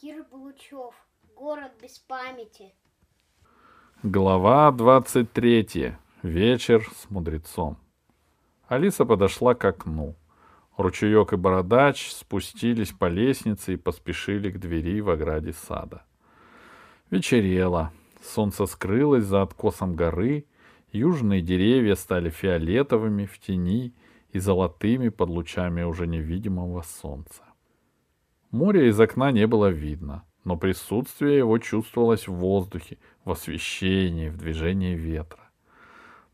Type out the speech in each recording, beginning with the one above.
Кир Булычев. Город без памяти. Глава 23. Вечер с мудрецом. Алиса подошла к окну. Ручеек и бородач спустились по лестнице и поспешили к двери в ограде сада. Вечерело. Солнце скрылось за откосом горы, южные деревья стали фиолетовыми в тени и золотыми под лучами уже невидимого солнца. Моря из окна не было видно, но присутствие его чувствовалось в воздухе, в освещении, в движении ветра.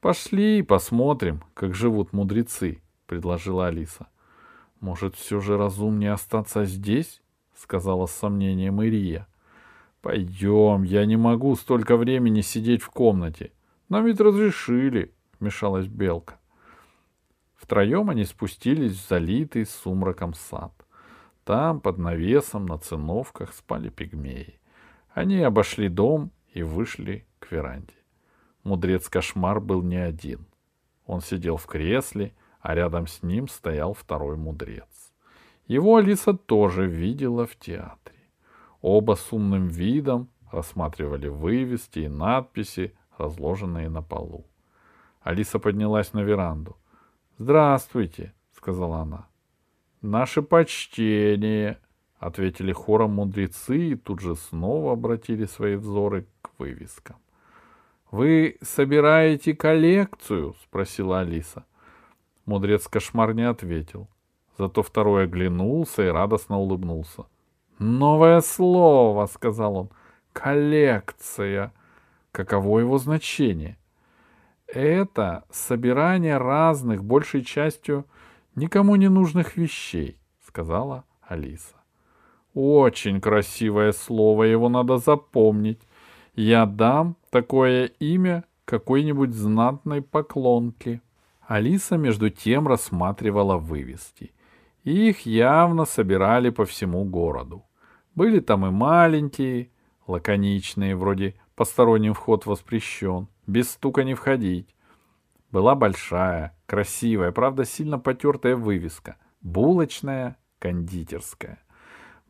«Пошли посмотрим, как живут мудрецы», — предложила Алиса. «Может, все же разумнее остаться здесь?» — сказала с сомнением Ирия. «Пойдем, я не могу столько времени сидеть в комнате. Нам ведь разрешили», — вмешалась Белка. Втроем они спустились в залитый сумраком сад. Там, под навесом, на циновках спали пигмеи. Они обошли дом и вышли к веранде. Мудрец-кошмар был не один. Он сидел в кресле, а рядом с ним стоял второй мудрец. Его Алиса тоже видела в театре. Оба с умным видом рассматривали вывески и надписи, разложенные на полу. Алиса поднялась на веранду. «Здравствуйте», — сказала она. «Наше почтение», — ответили хором мудрецы и тут же снова обратили свои взоры к вывескам. «Вы собираете коллекцию?» — спросила Алиса. Мудрец-кошмар не ответил. Зато второй оглянулся и радостно улыбнулся. «Новое слово», — сказал он. «Коллекция». Каково его значение? Это собирание разных, большей частью, никому не нужных вещей, сказала Алиса. Очень красивое слово, его надо запомнить. Я дам такое имя какой-нибудь знатной поклонке. Алиса между тем рассматривала вывески. Их явно собирали по всему городу. Были там и маленькие, лаконичные, вроде «посторонним вход воспрещен», «без стука не входить». Была большая, красивая, правда, сильно потертая вывеска. Булочная, кондитерская.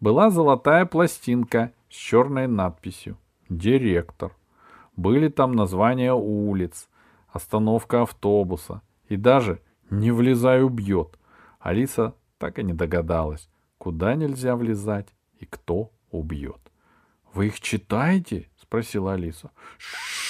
Была золотая пластинка с черной надписью «Директор». Были там названия улиц, остановка автобуса и даже «Не влезай, убьет». Алиса так и не догадалась, куда нельзя влезать и кто убьет. «Вы их читаете?» — спросила Алиса. «Ш-ш-ш!»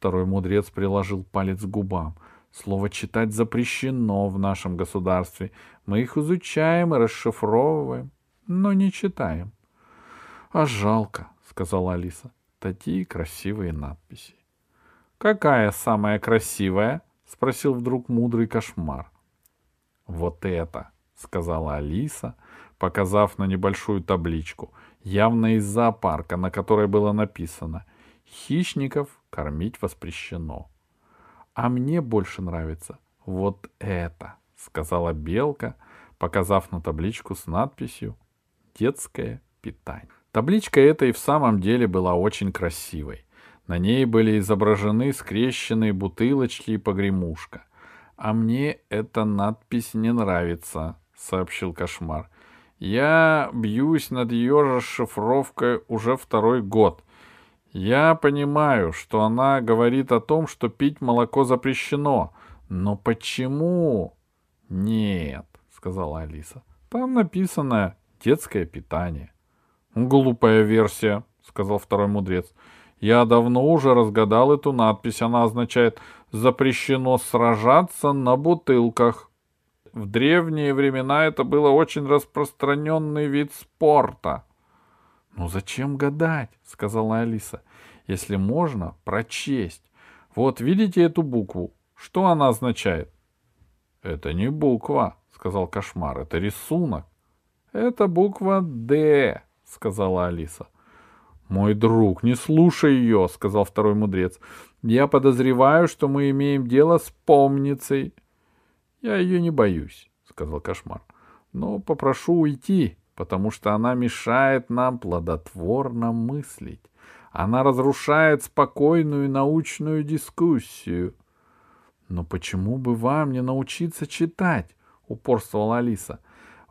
Второй мудрец приложил палец к губам. Слово «читать» запрещено в нашем государстве. Мы их изучаем и расшифровываем, но не читаем. — А жалко, — сказала Алиса. — Такие красивые надписи. — Какая самая красивая? — спросил вдруг мудрый кошмар. — Вот это, — сказала Алиса, показав на небольшую табличку, явно из зоопарка, на которой было написано «Хищников кормить воспрещено». «А мне больше нравится вот это», — сказала Белка, показав на табличку с надписью «Детское питание». Табличка эта и в самом деле была очень красивой. На ней были изображены скрещенные бутылочки и погремушка. «А мне эта надпись не нравится», — сообщил кошмар. Я бьюсь над ее расшифровкой уже второй год. Я понимаю, что она говорит о том, что пить молоко запрещено. Но почему? Нет, сказала Алиса. Там написано детское питание. Глупая версия, сказал второй мудрец. Я давно уже разгадал эту надпись. Она означает «запрещено сражаться на бутылках». В древние времена это было очень распространенный вид спорта. — Ну зачем гадать, — сказала Алиса, — если можно прочесть. Вот видите эту букву? Что она означает? — Это не буква, — сказал кошмар, — это рисунок. — Это буква «Д», — сказала Алиса. — Мой друг, не слушай ее, — сказал второй мудрец. — Я подозреваю, что мы имеем дело с помницей. Я ее не боюсь, сказал кошмар. Но попрошу уйти, потому что она мешает нам плодотворно мыслить. Она разрушает спокойную научную дискуссию. Но почему бы вам не научиться читать? упорствовала Алиса.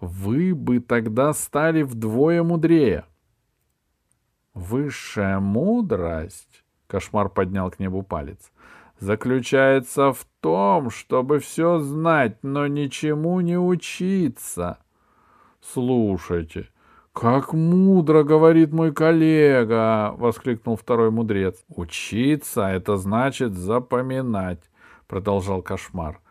Вы бы тогда стали вдвое мудрее. Высшая мудрость, кошмар поднял к небу палец, заключается в том, чтобы все знать, но ничему не учиться. Слушайте, как мудро говорит мой коллега, воскликнул второй мудрец. Учиться это значит запоминать, продолжал кошмар.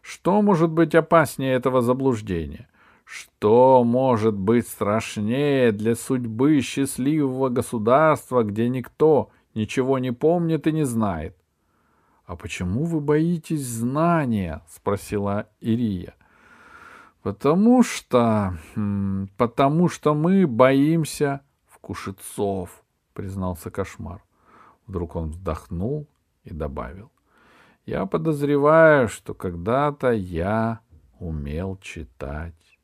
Что может быть опаснее этого заблуждения? Что может быть страшнее для судьбы счастливого государства, где никто ничего не помнит и не знает? — А почему вы боитесь знания? — спросила Ирия. — Потому что... Потому что мы боимся вкушецов, — признался кошмар. Вдруг он вздохнул и добавил. — Я подозреваю, что когда-то я умел читать.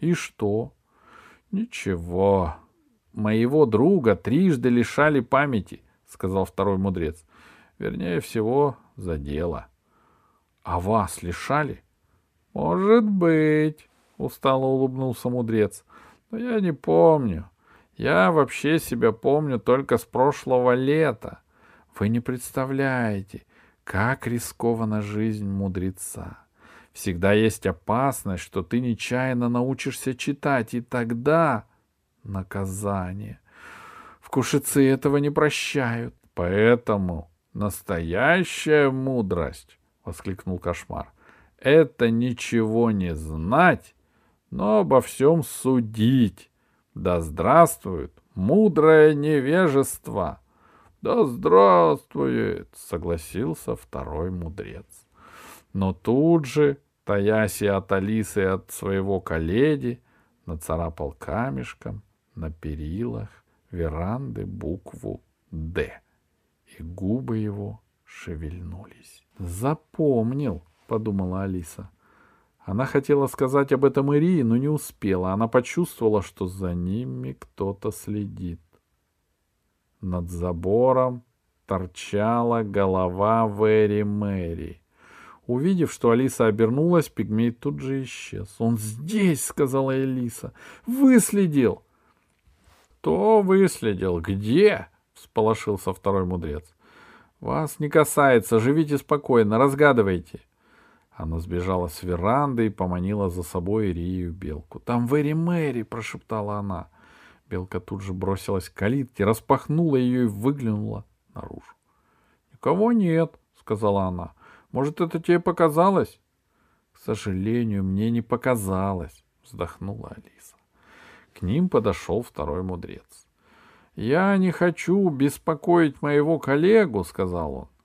И что? Ничего. Моего друга трижды лишали памяти, сказал второй мудрец. Вернее всего, за дело. А вас лишали? Может быть, устало улыбнулся мудрец. Но я не помню. Я вообще себя помню только с прошлого лета. Вы не представляете, как рискована жизнь мудреца. Всегда есть опасность, что ты нечаянно научишься читать, и тогда наказание. Вкушицы этого не прощают. Поэтому настоящая мудрость, — воскликнул кошмар, — это ничего не знать, но обо всем судить. Да здравствует мудрое невежество! Да здравствует! — согласился второй мудрец. Но тут же, таясь от Алисы и от своего коллеги, нацарапал камешком на перилах веранды букву «Д», и губы его шевельнулись. «Запомнил», — подумала Алиса. Она хотела сказать об этом Ирии, но не успела. Она почувствовала, что за ними кто-то следит. Над забором торчала голова Вэри Мэри. Увидев, что Алиса обернулась, пигмей тут же исчез. «Он здесь!» — сказала Алиса. «Выследил!» «Кто выследил? Где?» — всполошился второй мудрец. «Вас не касается. Живите спокойно, разгадывайте». Она сбежала с веранды и поманила за собой Ирию Белку. «Там Вэри Мэри!» — прошептала она. Белка тут же бросилась к калитке, распахнула ее и выглянула наружу. «Никого нет», — сказала она. Может, это тебе показалось? — К сожалению, мне не показалось, — вздохнула Алиса. К ним подошел второй мудрец. — Я не хочу беспокоить моего коллегу, — сказал он, —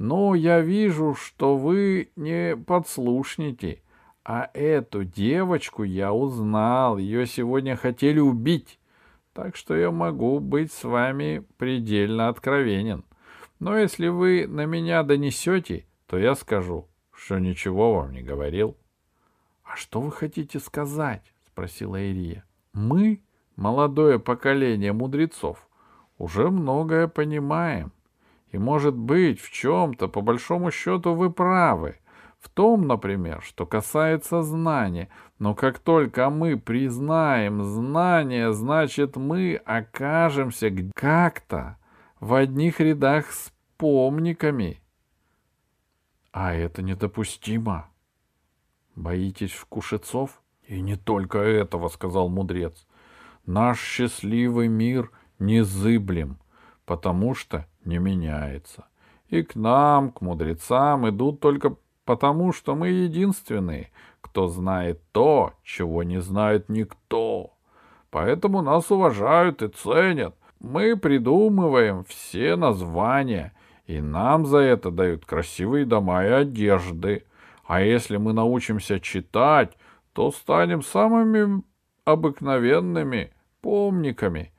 но я вижу, что вы не подслушники, а эту девочку я узнал, ее сегодня хотели убить, так что я могу быть с вами предельно откровенен. Но если вы на меня донесете, то я скажу, что ничего вам не говорил. — А что вы хотите сказать? — спросила Ирия. — Мы, молодое поколение мудрецов, уже многое понимаем. И, может быть, в чем-то, по большому счету, вы правы. В том, например, что касается знания. Но как только мы признаем знание, значит, мы окажемся как-то в одних рядах с помниками а это недопустимо. Боитесь вкушецов? И не только этого, сказал мудрец. Наш счастливый мир незыблем, потому что не меняется. И к нам, к мудрецам, идут только потому, что мы единственные, кто знает то, чего не знает никто. Поэтому нас уважают и ценят. Мы придумываем все названия и нам за это дают красивые дома и одежды. А если мы научимся читать, то станем самыми обыкновенными помниками,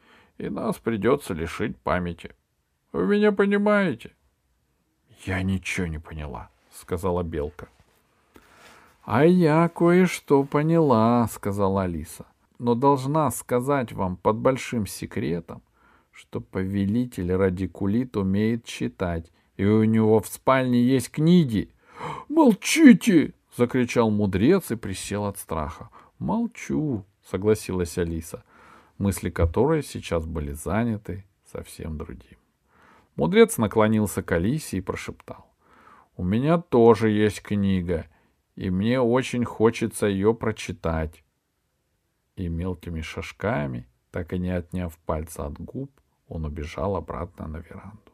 и нас придется лишить памяти. Вы меня понимаете? — Я ничего не поняла, — сказала Белка. — А я кое-что поняла, — сказала Алиса. — Но должна сказать вам под большим секретом, что повелитель радикулит умеет читать, и у него в спальне есть книги. «Молчите!» — закричал мудрец и присел от страха. «Молчу!» — согласилась Алиса, мысли которой сейчас были заняты совсем другим. Мудрец наклонился к Алисе и прошептал. «У меня тоже есть книга, и мне очень хочется ее прочитать». И мелкими шажками, так и не отняв пальца от губ, он убежал обратно на веранду.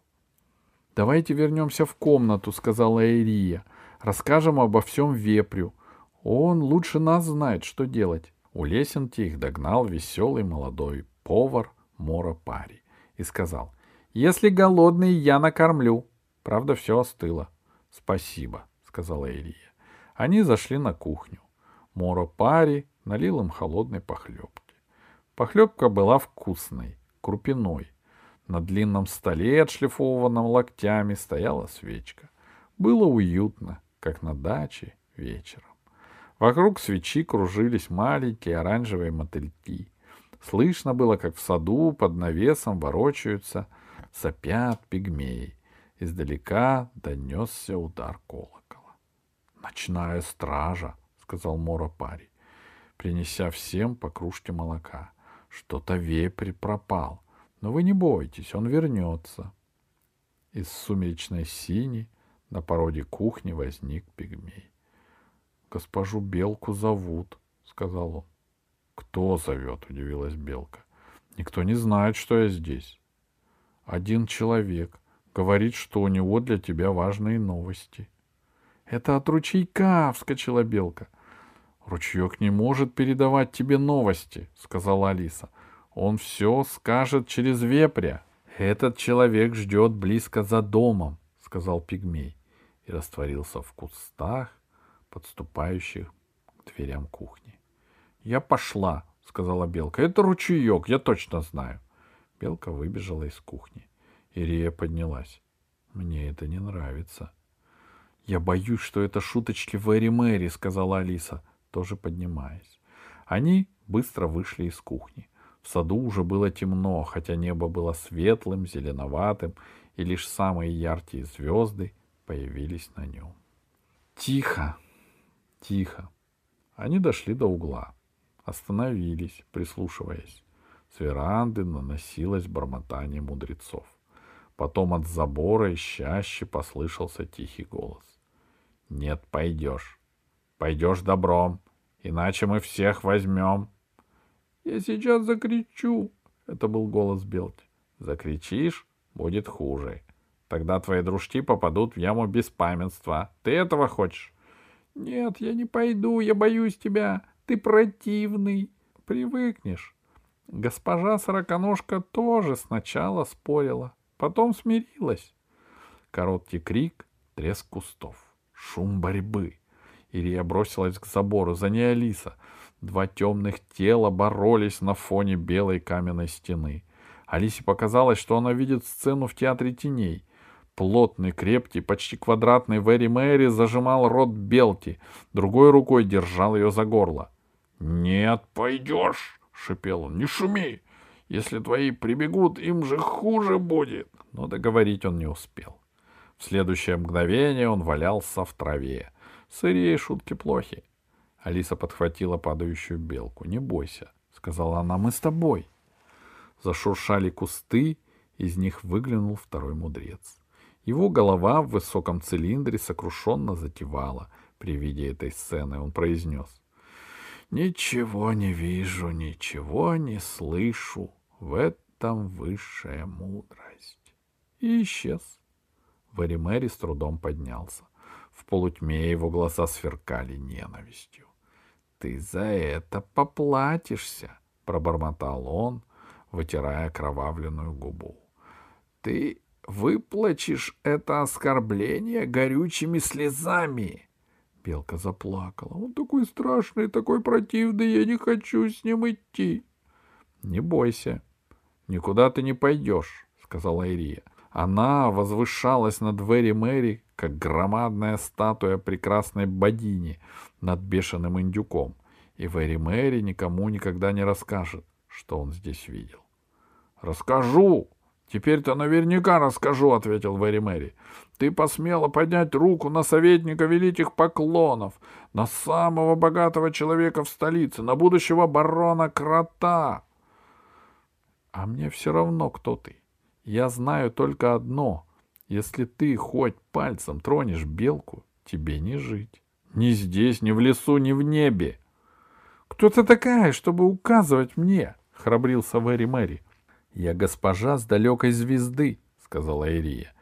«Давайте вернемся в комнату», — сказала Эрия. «Расскажем обо всем вепрю. Он лучше нас знает, что делать». У лесенки их догнал веселый молодой повар Мора Пари и сказал, «Если голодный, я накормлю». Правда, все остыло. «Спасибо», — сказала Ирия. Они зашли на кухню. Мора Пари налил им холодной похлебки. Похлебка была вкусной, крупиной. На длинном столе, отшлифованном локтями, стояла свечка. Было уютно, как на даче вечером. Вокруг свечи кружились маленькие оранжевые мотыльки. Слышно было, как в саду под навесом ворочаются, сопят пигмеи. Издалека донесся удар колокола. «Ночная стража», — сказал Мора Пари, принеся всем по кружке молока. «Что-то вепрь пропал. Но вы не бойтесь, он вернется». Из сумеречной сини на породе кухни возник пигмей. Госпожу Белку зовут, сказал он. Кто зовет? удивилась Белка. Никто не знает, что я здесь. Один человек говорит, что у него для тебя важные новости. Это от ручейка, вскочила Белка. Ручеек не может передавать тебе новости, сказала Алиса. Он все скажет через вепря. Этот человек ждет близко за домом, сказал пигмей и растворился в кустах, подступающих к дверям кухни. «Я пошла», — сказала Белка. «Это ручеек, я точно знаю». Белка выбежала из кухни. Ирия поднялась. «Мне это не нравится». «Я боюсь, что это шуточки Вэри Мэри», — сказала Алиса, тоже поднимаясь. Они быстро вышли из кухни. В саду уже было темно, хотя небо было светлым, зеленоватым, и лишь самые яркие звезды появились на нем. «Тихо!» Тихо. Они дошли до угла. Остановились, прислушиваясь. С веранды наносилось бормотание мудрецов. Потом от забора ищаще послышался тихий голос. «Нет, пойдешь. Пойдешь добром, иначе мы всех возьмем». «Я сейчас закричу», — это был голос Белки. «Закричишь, будет хуже. Тогда твои дружки попадут в яму беспамятства. Ты этого хочешь?» «Нет, я не пойду, я боюсь тебя. Ты противный. Привыкнешь». Госпожа Сороконожка тоже сначала спорила, потом смирилась. Короткий крик, треск кустов, шум борьбы. Ирия бросилась к забору, за ней Алиса. Два темных тела боролись на фоне белой каменной стены. Алисе показалось, что она видит сцену в театре теней. Плотный, крепкий, почти квадратный Вэри Мэри зажимал рот Белти, другой рукой держал ее за горло. — Нет, пойдешь, — шипел он, — не шуми. Если твои прибегут, им же хуже будет. Но договорить он не успел. В следующее мгновение он валялся в траве. Сырее шутки плохи. Алиса подхватила падающую белку. — Не бойся, — сказала она, — мы с тобой. Зашуршали кусты, из них выглянул второй мудрец. Его голова в высоком цилиндре сокрушенно затевала. При виде этой сцены он произнес. «Ничего не вижу, ничего не слышу. В этом высшая мудрость». И исчез. Варимери с трудом поднялся. В полутьме его глаза сверкали ненавистью. «Ты за это поплатишься», — пробормотал он, вытирая кровавленную губу. «Ты выплачешь это оскорбление горючими слезами. Белка заплакала. Он такой страшный, такой противный, я не хочу с ним идти. Не бойся, никуда ты не пойдешь, сказала Ирия. Она возвышалась над Вэри Мэри, как громадная статуя прекрасной богини над бешеным индюком. И Вэри Мэри никому никогда не расскажет, что он здесь видел. «Расскажу!» «Теперь-то наверняка расскажу», — ответил Вэри Мэри. «Ты посмела поднять руку на советника великих поклонов, на самого богатого человека в столице, на будущего барона Крота». «А мне все равно, кто ты. Я знаю только одно. Если ты хоть пальцем тронешь белку, тебе не жить. Ни здесь, ни в лесу, ни в небе. Кто ты такая, чтобы указывать мне? Храбрился Вэри Мэри. Я госпожа с далекой звезды, сказала Ирия.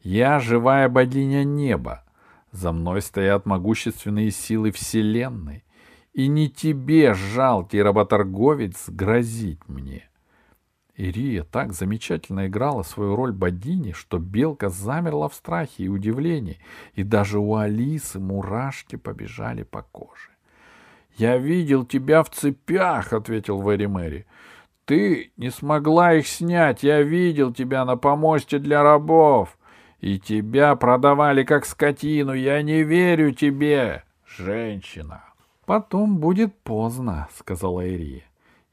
Я живая богиня неба. За мной стоят могущественные силы Вселенной. И не тебе, жалкий работорговец, грозить мне. Ирия так замечательно играла свою роль богини, что белка замерла в страхе и удивлении, и даже у Алисы мурашки побежали по коже. «Я видел тебя в цепях», — ответил Вэри Мэри. «Ты не смогла их снять. Я видел тебя на помосте для рабов. И тебя продавали как скотину. Я не верю тебе, женщина». «Потом будет поздно», — сказала Ирия.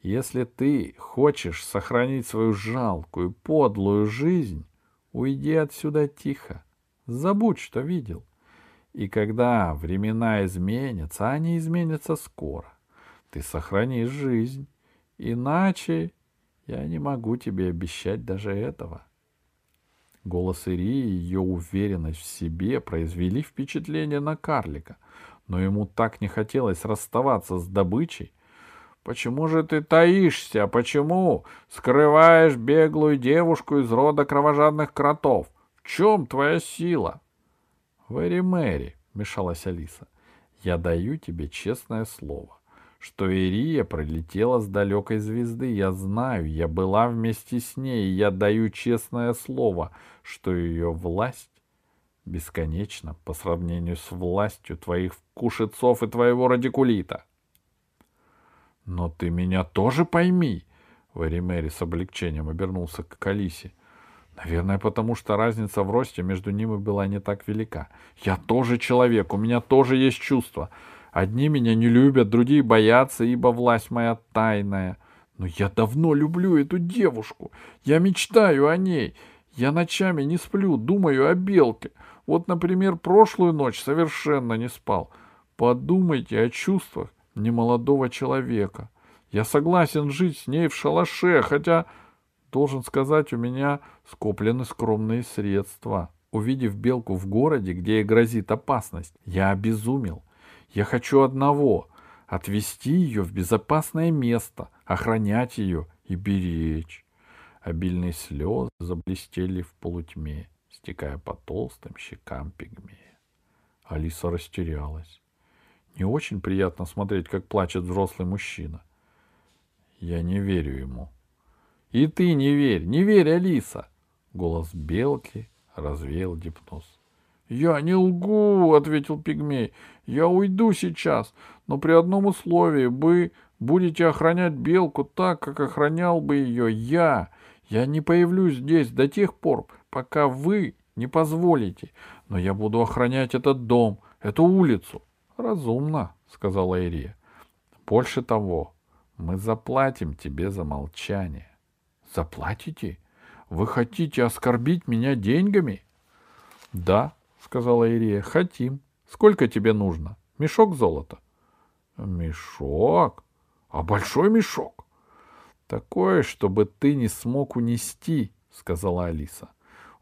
Если ты хочешь сохранить свою жалкую, подлую жизнь, уйди отсюда тихо. Забудь, что видел. И когда времена изменятся, они изменятся скоро, ты сохранишь жизнь. Иначе я не могу тебе обещать даже этого. Голос Ирии и ее уверенность в себе произвели впечатление на карлика, но ему так не хотелось расставаться с добычей, Почему же ты таишься? Почему скрываешь беглую девушку из рода кровожадных кротов? В чем твоя сила? — Вэри Мэри, — мешалась Алиса, — я даю тебе честное слово, что Ирия пролетела с далекой звезды. Я знаю, я была вместе с ней, и я даю честное слово, что ее власть бесконечна по сравнению с властью твоих кушецов и твоего радикулита. Но ты меня тоже пойми. Вэри Мэри с облегчением обернулся к Алисе. Наверное, потому что разница в росте между ними была не так велика. Я тоже человек, у меня тоже есть чувства. Одни меня не любят, другие боятся, ибо власть моя тайная. Но я давно люблю эту девушку. Я мечтаю о ней. Я ночами не сплю, думаю о белке. Вот, например, прошлую ночь совершенно не спал. Подумайте о чувствах, немолодого человека. Я согласен жить с ней в шалаше, хотя, должен сказать, у меня скоплены скромные средства. Увидев белку в городе, где ей грозит опасность, я обезумел. Я хочу одного — отвести ее в безопасное место, охранять ее и беречь. Обильные слезы заблестели в полутьме, стекая по толстым щекам пигмея. Алиса растерялась. Не очень приятно смотреть, как плачет взрослый мужчина. Я не верю ему. И ты не верь, не верь, Алиса. Голос белки развеял гипноз. «Я не лгу», — ответил пигмей. «Я уйду сейчас, но при одном условии. Вы будете охранять белку так, как охранял бы ее я. Я не появлюсь здесь до тех пор, пока вы не позволите. Но я буду охранять этот дом, эту улицу. Разумно, сказала Ирия. Больше того, мы заплатим тебе за молчание. Заплатите? Вы хотите оскорбить меня деньгами? Да, сказала Ирия, хотим. Сколько тебе нужно? Мешок золота. Мешок? А большой мешок? Такое, чтобы ты не смог унести, сказала Алиса.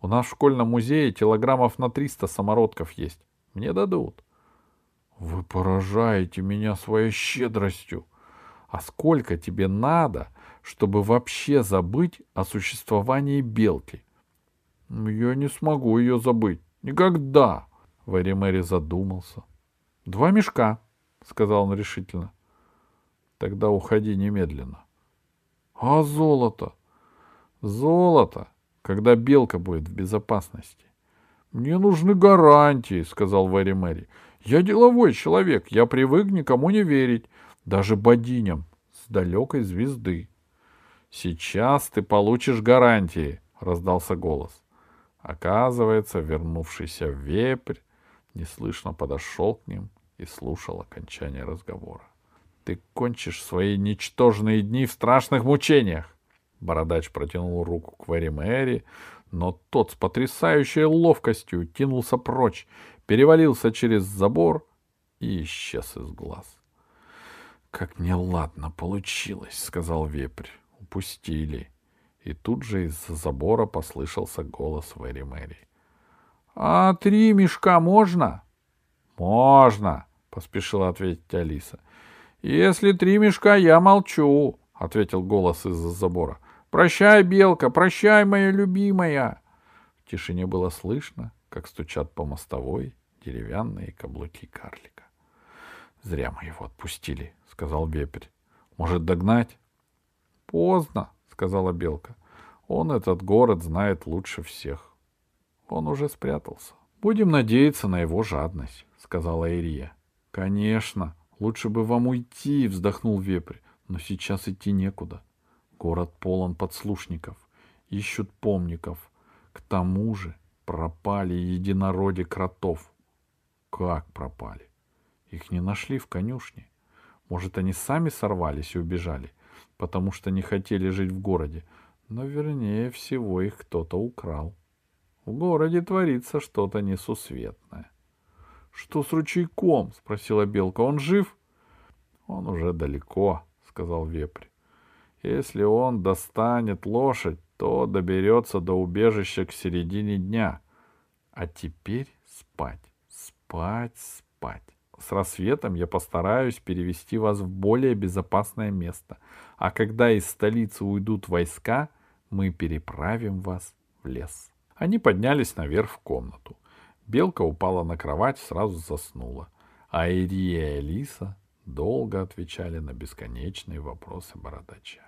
У нас в школьном музее килограммов на триста самородков есть. Мне дадут. Вы поражаете меня своей щедростью. А сколько тебе надо, чтобы вообще забыть о существовании белки? Я не смогу ее забыть. Никогда. Вэри Мэри задумался. Два мешка, сказал он решительно. Тогда уходи немедленно. А золото? Золото, когда белка будет в безопасности. Мне нужны гарантии, сказал Вэри Мэри. Я деловой человек, я привык никому не верить, даже бодиням с далекой звезды. Сейчас ты получишь гарантии, раздался голос. Оказывается, вернувшийся вепрь неслышно подошел к ним и слушал окончание разговора. Ты кончишь свои ничтожные дни в страшных мучениях. Бородач протянул руку к Вэри Мэри, но тот с потрясающей ловкостью кинулся прочь, перевалился через забор и исчез из глаз. — Как неладно получилось, — сказал вепрь. — Упустили. И тут же из-за забора послышался голос Вэри Мэри. «А три мешка можно?» «Можно», — поспешила ответить Алиса. «Если три мешка, я молчу», — ответил голос из-за забора. «Прощай, белка, прощай, моя любимая!» В тишине было слышно, как стучат по мостовой деревянные каблуки карлика. «Зря мы его отпустили», — сказал вепрь. «Может, догнать?» «Поздно», — сказала белка. «Он этот город знает лучше всех. Он уже спрятался. Будем надеяться на его жадность», — сказала Ирия. «Конечно», Лучше бы вам уйти, вздохнул вепрь. Но сейчас идти некуда. Город полон подслушников. Ищут помников. К тому же пропали единороди кротов. Как пропали? Их не нашли в конюшне. Может, они сами сорвались и убежали, потому что не хотели жить в городе. Но вернее всего их кто-то украл. В городе творится что-то несусветное. Что с ручейком? спросила белка. Он жив? Он уже далеко, сказал вепрь. Если он достанет лошадь, то доберется до убежища к середине дня. А теперь спать, спать, спать. С рассветом я постараюсь перевести вас в более безопасное место. А когда из столицы уйдут войска, мы переправим вас в лес. Они поднялись наверх в комнату. Белка упала на кровать, сразу заснула. А Ирия и Алиса долго отвечали на бесконечные вопросы бородача.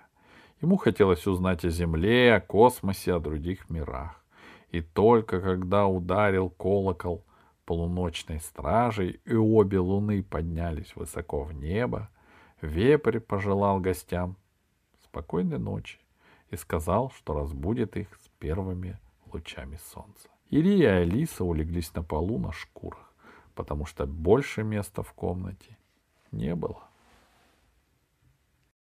Ему хотелось узнать о Земле, о космосе, о других мирах. И только когда ударил колокол полуночной стражей, и обе луны поднялись высоко в небо, вепрь пожелал гостям спокойной ночи и сказал, что разбудит их с первыми лучами солнца. Ирия и Алиса улеглись на полу на шкурах, потому что больше места в комнате не было.